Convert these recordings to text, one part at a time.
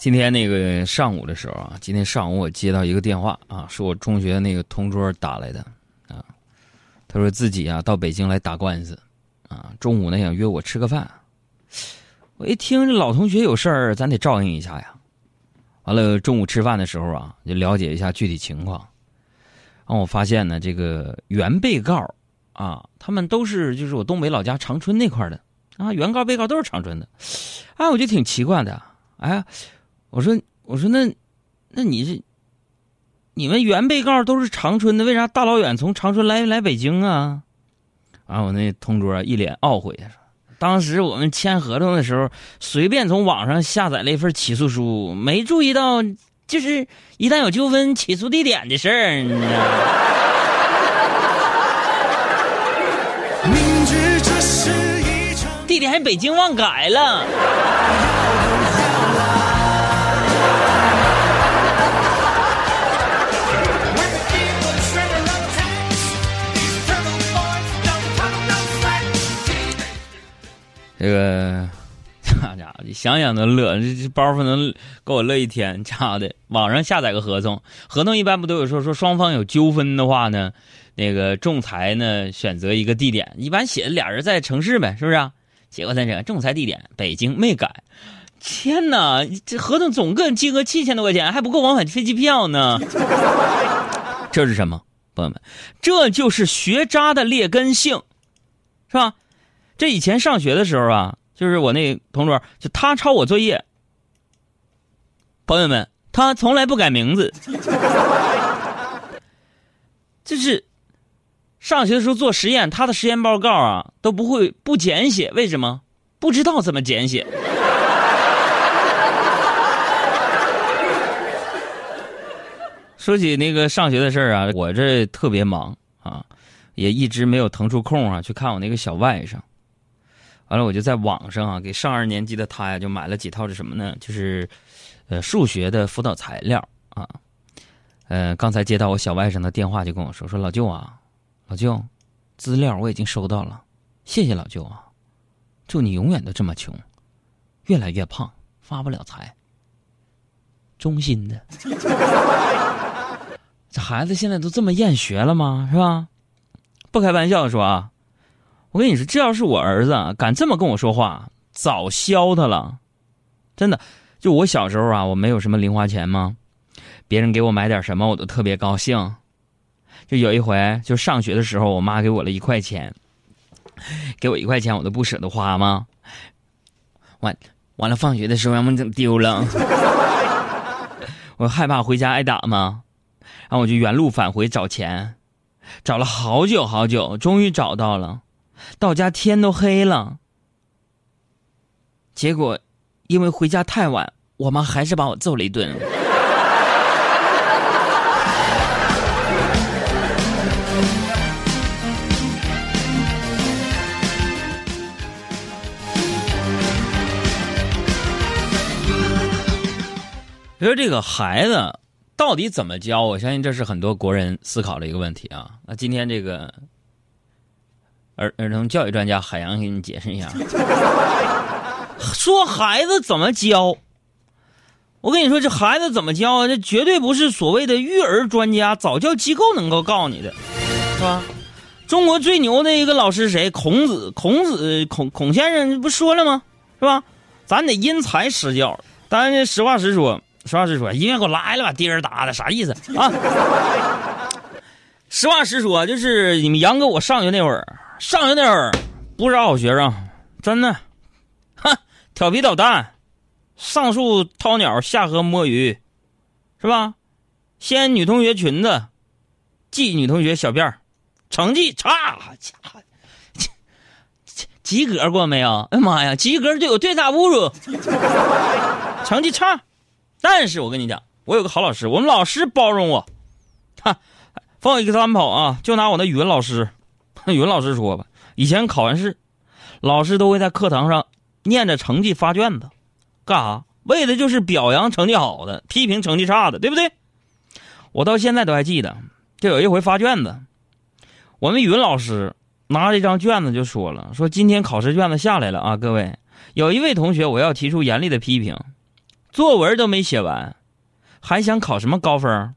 今天那个上午的时候啊，今天上午我接到一个电话啊，是我中学那个同桌打来的啊，他说自己啊到北京来打官司啊，中午呢想约我吃个饭。我一听这老同学有事儿，咱得照应一下呀。完了，中午吃饭的时候啊，就了解一下具体情况。然后我发现呢，这个原被告啊，他们都是就是我东北老家长春那块儿的啊，原告被告都是长春的。哎，我就挺奇怪的，哎。我说，我说那，那你这，你们原被告都是长春的，为啥大老远从长春来来北京啊？完，我那同桌一脸懊悔，说：“当时我们签合同的时候，随便从网上下载了一份起诉书，没注意到，就是一旦有纠纷，起诉地点的事儿。”你知道地点还北京忘改了。这个，家伙，想想都乐，这这包袱能给我乐一天。家的，网上下载个合同，合同一般不都有说说双方有纠纷的话呢？那个仲裁呢，选择一个地点，一般写的俩人在城市呗，是不是？结果在这仲裁地点北京没改。天哪，这合同总共金额七千多块钱，还不够往返飞机票呢。这是什么，朋友们？这就是学渣的劣根性，是吧？这以前上学的时候啊，就是我那同桌，就他抄我作业。朋友们，他从来不改名字，就是上学的时候做实验，他的实验报告啊都不会不简写，为什么？不知道怎么简写。说起那个上学的事儿啊，我这特别忙啊，也一直没有腾出空啊去看我那个小外甥。完了，我就在网上啊，给上二年级的他呀，就买了几套是什么呢？就是，呃，数学的辅导材料啊。呃，刚才接到我小外甥的电话，就跟我说：“说老舅啊，老舅，资料我已经收到了，谢谢老舅啊，祝你永远都这么穷，越来越胖，发不了财。”衷心的。这孩子现在都这么厌学了吗？是吧？不开玩笑说啊。我跟你说，这要是我儿子敢这么跟我说话，早削他了。真的，就我小时候啊，我没有什么零花钱吗？别人给我买点什么，我都特别高兴。就有一回，就上学的时候，我妈给我了一块钱，给我一块钱，我都不舍得花吗？完完了，放学的时候让我整丢了，我害怕回家挨打吗？然后我就原路返回找钱，找了好久好久，终于找到了。到家天都黑了，结果因为回家太晚，我妈还是把我揍了一顿。你说这个孩子到底怎么教？我相信这是很多国人思考的一个问题啊。那今天这个。儿儿童教育专家海洋给你解释一下，说孩子怎么教？我跟你说，这孩子怎么教啊？这绝对不是所谓的育儿专家、早教机构能够告诉你的，是吧？中国最牛的一个老师谁？孔子，孔子，孔孔先生不说了吗？是吧？咱得因材施教。但是，实话实说，实话实说，音乐给我来了吧，滴儿打的，啥意思啊？实话实说，就是你们杨哥，我上学那会儿。上学那会儿不是好学生，真的，哼，调皮捣蛋，上树掏鸟，下河摸鱼，是吧？掀女同学裙子，系女同学小辫儿成绩差，家伙，及格过没有？哎妈呀，及格就有对他侮辱，成绩差，但是我跟你讲，我有个好老师，我们老师包容我，哈，放一个三跑啊，就拿我那语文老师。语文老师说吧，以前考完试，老师都会在课堂上念着成绩发卷子，干啥？为的就是表扬成绩好的，批评成绩差的，对不对？我到现在都还记得，就有一回发卷子，我们语文老师拿着一张卷子就说了：“说今天考试卷子下来了啊，各位，有一位同学我要提出严厉的批评，作文都没写完，还想考什么高分？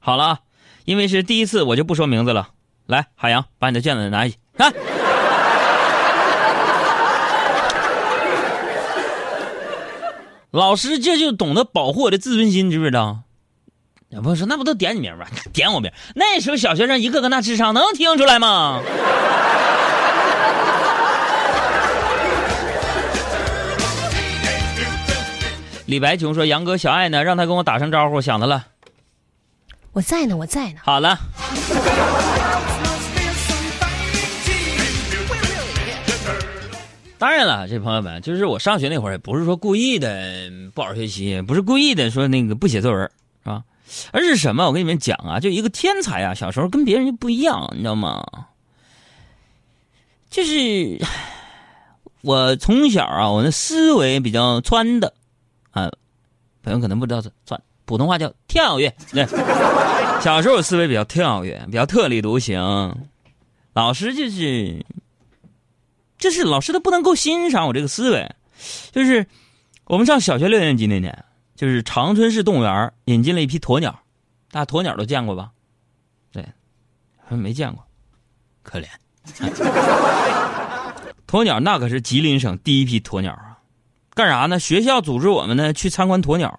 好了，因为是第一次，我就不说名字了。来，海洋，把你的卷子拿去看。老师这就懂得保护我的自尊心，知不知道？有朋友说，那不都点你名吗？点我名？那时候小学生一个个那智商，能听出来吗？李白琼说：“杨哥，小爱呢？让他跟我打声招呼，想他了。我在呢，我在呢。好了。当然了，这朋友们，就是我上学那会儿，也不是说故意的不好好学习，不是故意的说那个不写作文，是吧？而是什么？我跟你们讲啊，就一个天才啊，小时候跟别人就不一样，你知道吗？就是我从小啊，我的思维比较穿的。”啊，朋友可能不知道，算普通话叫跳跃。对，小时候思维比较跳跃，比较特立独行。老师就是，就是老师都不能够欣赏我这个思维。就是我们上小学六年级那年，就是长春市动物园引进了一批鸵鸟，大鸵鸟都见过吧？对，没见过，可怜。鸵鸟那可是吉林省第一批鸵鸟啊。干啥呢？学校组织我们呢去参观鸵鸟，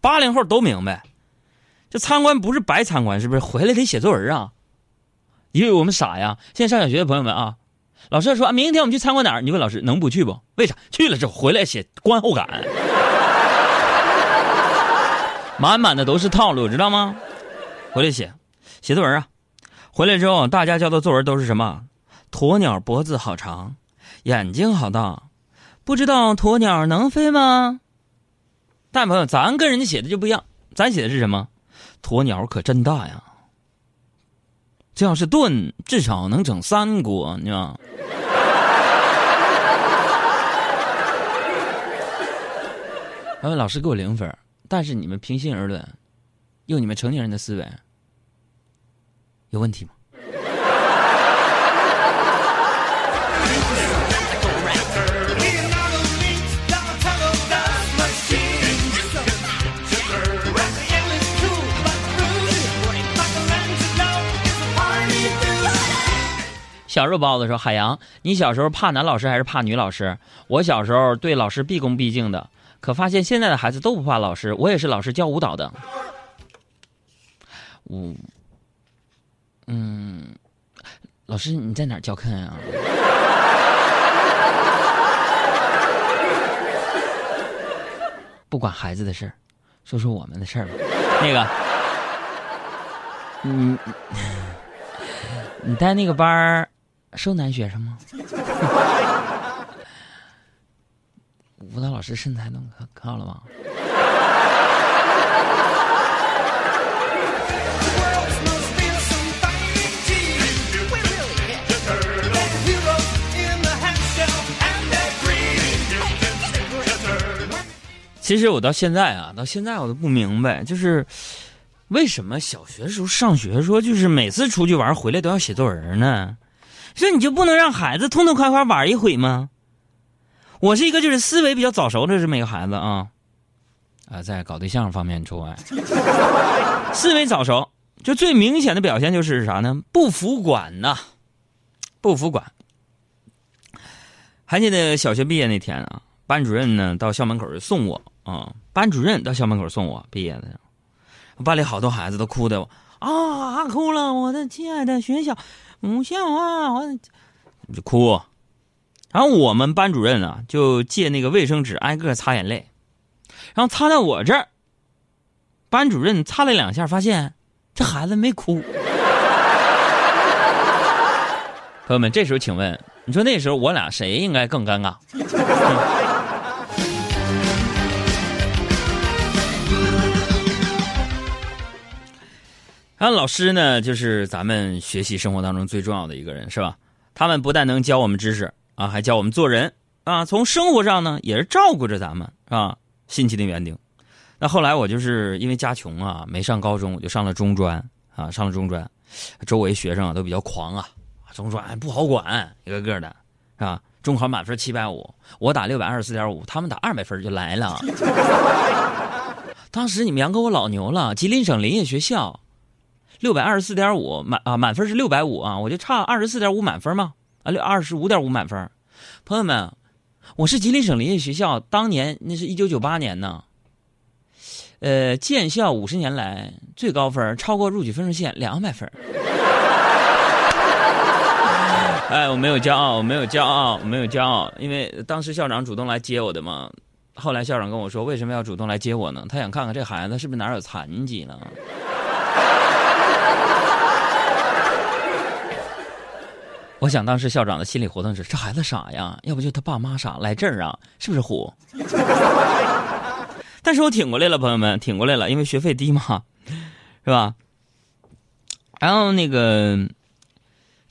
八零后都明白，这参观不是白参观，是不是？回来得写作文啊！因为我们傻呀。现在上小学的朋友们啊，老师说明天我们去参观哪儿？你问老师能不去不？为啥？去了之后回来写观后感，满满的都是套路，知道吗？回来写写作文啊！回来之后大家交的作文都是什么？鸵鸟脖子好长，眼睛好大。不知道鸵鸟能飞吗？但朋友，咱跟人家写的就不一样。咱写的是什么？鸵鸟可真大呀！这要是炖，至少能整三锅，你知道吗？然 后老师给我零分，但是你们平心而论，用你们成年人的思维，有问题吗？小肉包子说：“海洋，你小时候怕男老师还是怕女老师？我小时候对老师毕恭毕敬的，可发现现在的孩子都不怕老师。我也是老师教舞蹈的。我，嗯，老师你在哪儿教课呀？不管孩子的事儿，说说我们的事儿吧。那个，你你带那个班儿。”收男学生吗？舞蹈老师身材能可可好了吗？其实我到现在啊，到现在我都不明白，就是为什么小学时候上学说，就是每次出去玩回来都要写作文呢？这你就不能让孩子痛痛快快玩一回吗？我是一个就是思维比较早熟的这么一个孩子啊，啊，在搞对象方面除外。思维早熟，就最明显的表现就是啥呢？不服管呐，不服管。还记得小学毕业那天啊，班主任呢到校门口送我啊，班主任到校门口送我毕业的，班里好多孩子都哭的啊，哭了，我的亲爱的学校。母校啊，我就哭，然后我们班主任啊就借那个卫生纸挨个擦眼泪，然后擦到我这儿，班主任擦了两下，发现这孩子没哭。朋友们，这时候请问，你说那时候我俩谁应该更尴尬？然后老师呢，就是咱们学习生活当中最重要的一个人，是吧？他们不但能教我们知识啊，还教我们做人啊。从生活上呢，也是照顾着咱们啊。辛勤的园丁。那后来我就是因为家穷啊，没上高中，我就上了中专啊，上了中专。周围学生啊都比较狂啊，中专不好管，一个个的，是吧？中考满分七百五，我打六百二十四点五，他们打二百分就来了。当时你们杨哥我老牛了，吉林省林业学校，六百二十四点五满啊满分是六百五啊，我就差二十四点五满分嘛啊六二十五点五满分。朋友们，我是吉林省林业学校，当年那是一九九八年呢。呃，建校五十年来最高分，超过录取分数线两百分。哎，我没有骄傲，我没有骄傲，我没有骄傲，因为当时校长主动来接我的嘛。后来校长跟我说，为什么要主动来接我呢？他想看看这孩子是不是哪有残疾呢？我想当时校长的心理活动是：这孩子傻呀，要不就他爸妈傻，来这儿啊，是不是虎？但是我挺过来了，朋友们，挺过来了，因为学费低嘛，是吧？然后那个。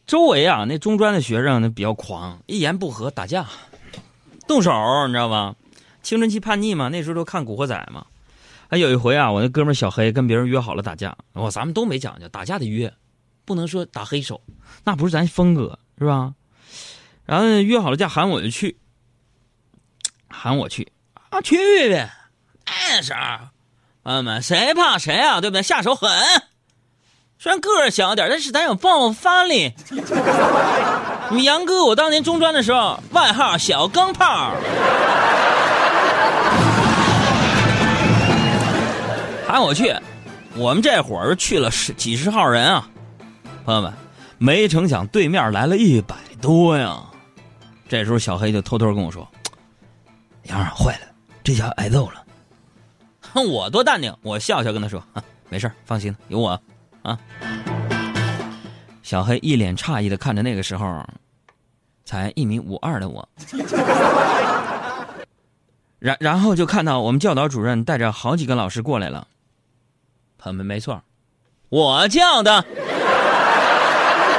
周围啊，那中专的学生那比较狂，一言不合打架，动手，你知道吧？青春期叛逆嘛，那时候都看《古惑仔》嘛。还有一回啊，我那哥们小黑跟别人约好了打架，我咱们都没讲究，打架得约，不能说打黑手，那不是咱风格，是吧？然后约好了架，喊我就去，喊我去啊，去呗，那时候，朋友们，谁怕谁啊？对不对？下手狠。虽然个儿小点但是咱有爆发力。你杨哥，我当年中专的时候，外号小钢炮。喊我去，我们这伙儿去了十几十号人啊，朋友们，没成想对面来了一百多呀。这时候小黑就偷偷跟我说：“杨二坏了，这下挨揍了。”哼我多淡定，我笑笑跟他说：“啊没事放心，有我。”啊！小黑一脸诧异的看着那个时候才一米五二的我，然然后就看到我们教导主任带着好几个老师过来了。朋友们，没错，我叫的。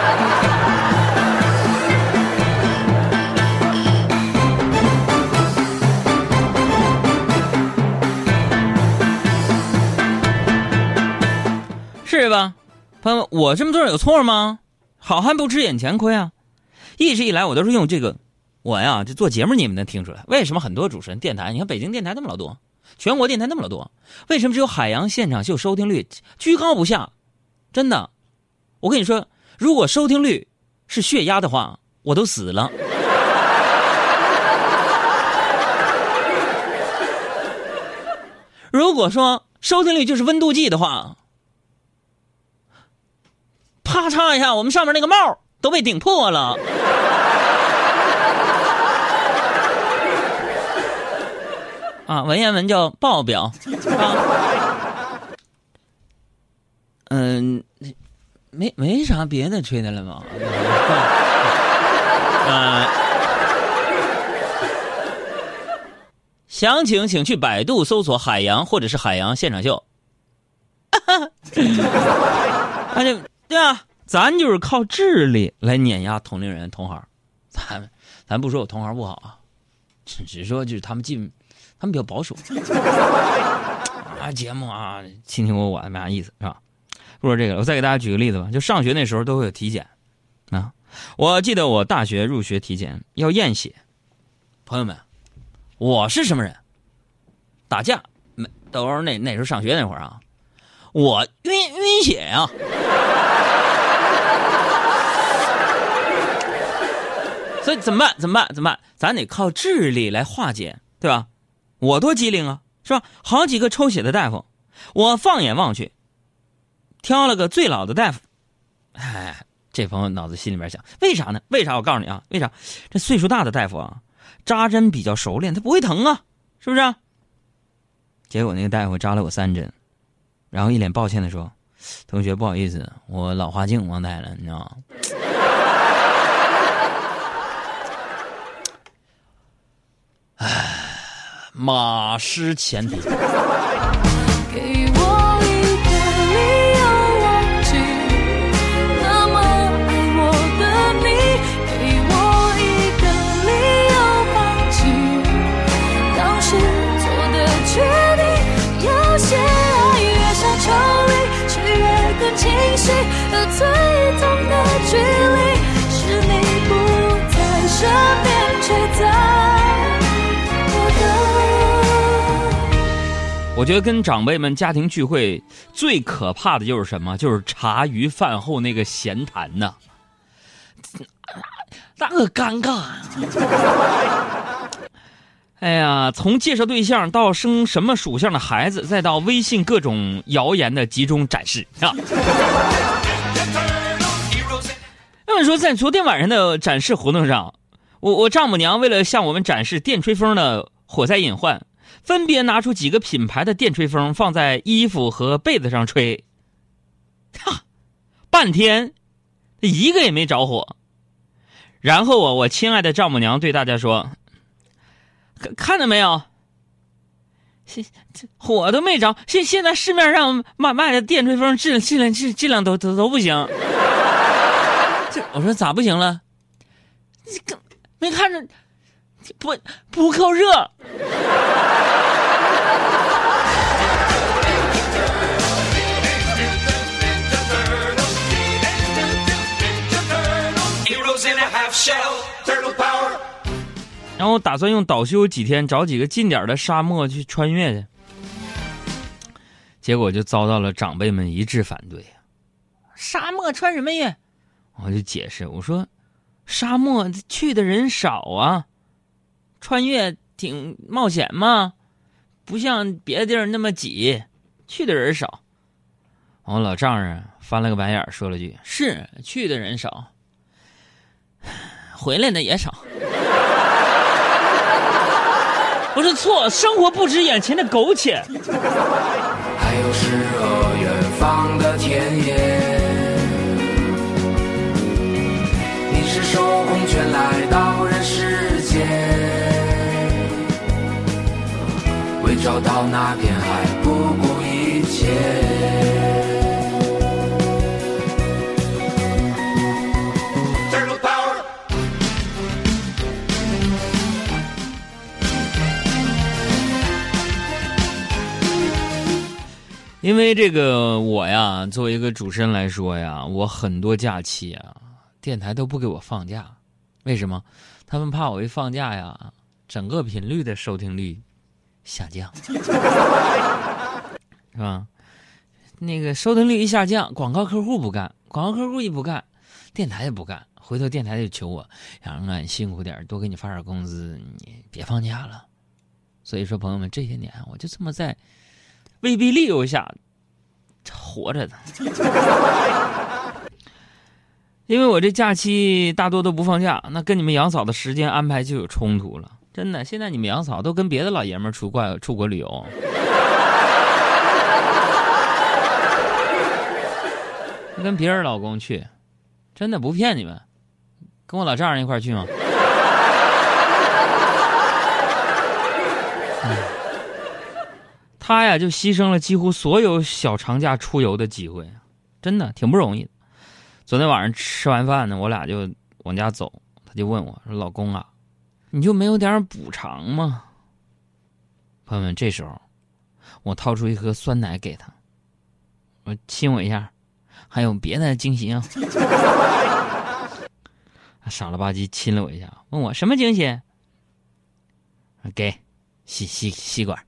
是吧，朋友们，我这么做有错吗？好汉不吃眼前亏啊！一直以来我都是用这个，我呀这做节目你们能听出来，为什么很多主持人电台，你看北京电台那么老多，全国电台那么老多，为什么只有海洋现场秀收听率居高不下？真的，我跟你说，如果收听率是血压的话，我都死了。如果说收听率就是温度计的话。啪嚓一下，我们上面那个帽都被顶破了。啊，文言文叫爆表。啊，嗯，没没啥别的吹的了吗？啊，详情请去百度搜索“海洋”或者是“海洋现场秀”。那就。对啊，咱就是靠智力来碾压同龄人、同行。咱咱不说我同行不好啊，只只说就是他们进，他们比较保守。啊，节目啊，卿卿我我没啥意思是吧？不说这个了，我再给大家举个例子吧。就上学那时候都会有体检啊，我记得我大学入学体检要验血。朋友们，我是什么人？打架没？都是那那时候上学那会儿啊，我晕晕血呀。所以怎么办？怎么办？怎么办？咱得靠智力来化解，对吧？我多机灵啊，是吧？好几个抽血的大夫，我放眼望去，挑了个最老的大夫。哎，这朋友脑子心里面想，为啥呢？为啥？我告诉你啊，为啥？这岁数大的大夫啊，扎针比较熟练，他不会疼啊，是不是？结果那个大夫扎了我三针，然后一脸抱歉的说：“同学，不好意思，我老花镜忘带了，你知道吗？” 唉，马失前蹄。而最痛的距离是你不在身边。觉得我觉得跟长辈们家庭聚会最可怕的就是什么？就是茶余饭后那个闲谈呢，那个尴尬呀！哎呀，从介绍对象到生什么属相的孩子，再到微信各种谣言的集中展示啊！那么说，在昨天晚上的展示活动上，我我丈母娘为了向我们展示电吹风的火灾隐患。分别拿出几个品牌的电吹风，放在衣服和被子上吹，哈，半天，一个也没着火。然后啊，我亲爱的丈母娘对大家说：“看看到没有？现 火都没着。现现在市面上卖卖的电吹风质质量质质量都都都不行。这我说咋不行了？这没看着不不够热。”然后打算用倒休几天，找几个近点的沙漠去穿越去，结果就遭到了长辈们一致反对。沙漠穿什么越？我就解释我说，沙漠去的人少啊，穿越挺冒险嘛，不像别的地儿那么挤，去的人少。我老丈人翻了个白眼，说了句：“是去的人少。”回来的也少。不是错，生活不止眼前的苟且。还有诗和远方的田野。你是手空拳来到人世间，为找到那片海不顾一切。因为这个我呀，作为一个主持人来说呀，我很多假期啊，电台都不给我放假，为什么？他们怕我一放假呀，整个频率的收听率下降，是吧？那个收听率一下降，广告客户不干，广告客户一不干，电台也不干，回头电台就求我，杨啊，你辛苦点，多给你发点工资，你别放假了。所以说，朋友们，这些年我就这么在。威逼利诱下活着的，因为我这假期大多都不放假，那跟你们杨嫂的时间安排就有冲突了。真的，现在你们杨嫂都跟别的老爷们出国出国旅游，跟别人老公去，真的不骗你们，跟我老丈人一块去吗？他呀，就牺牲了几乎所有小长假出游的机会，真的挺不容易。昨天晚上吃完饭呢，我俩就往家走，他就问我说：“老公啊，你就没有点补偿吗？”朋友们，这时候我掏出一盒酸奶给他，我亲我一下，还有别的惊喜啊？傻了吧唧亲了我一下，问我什么惊喜？给吸吸吸管。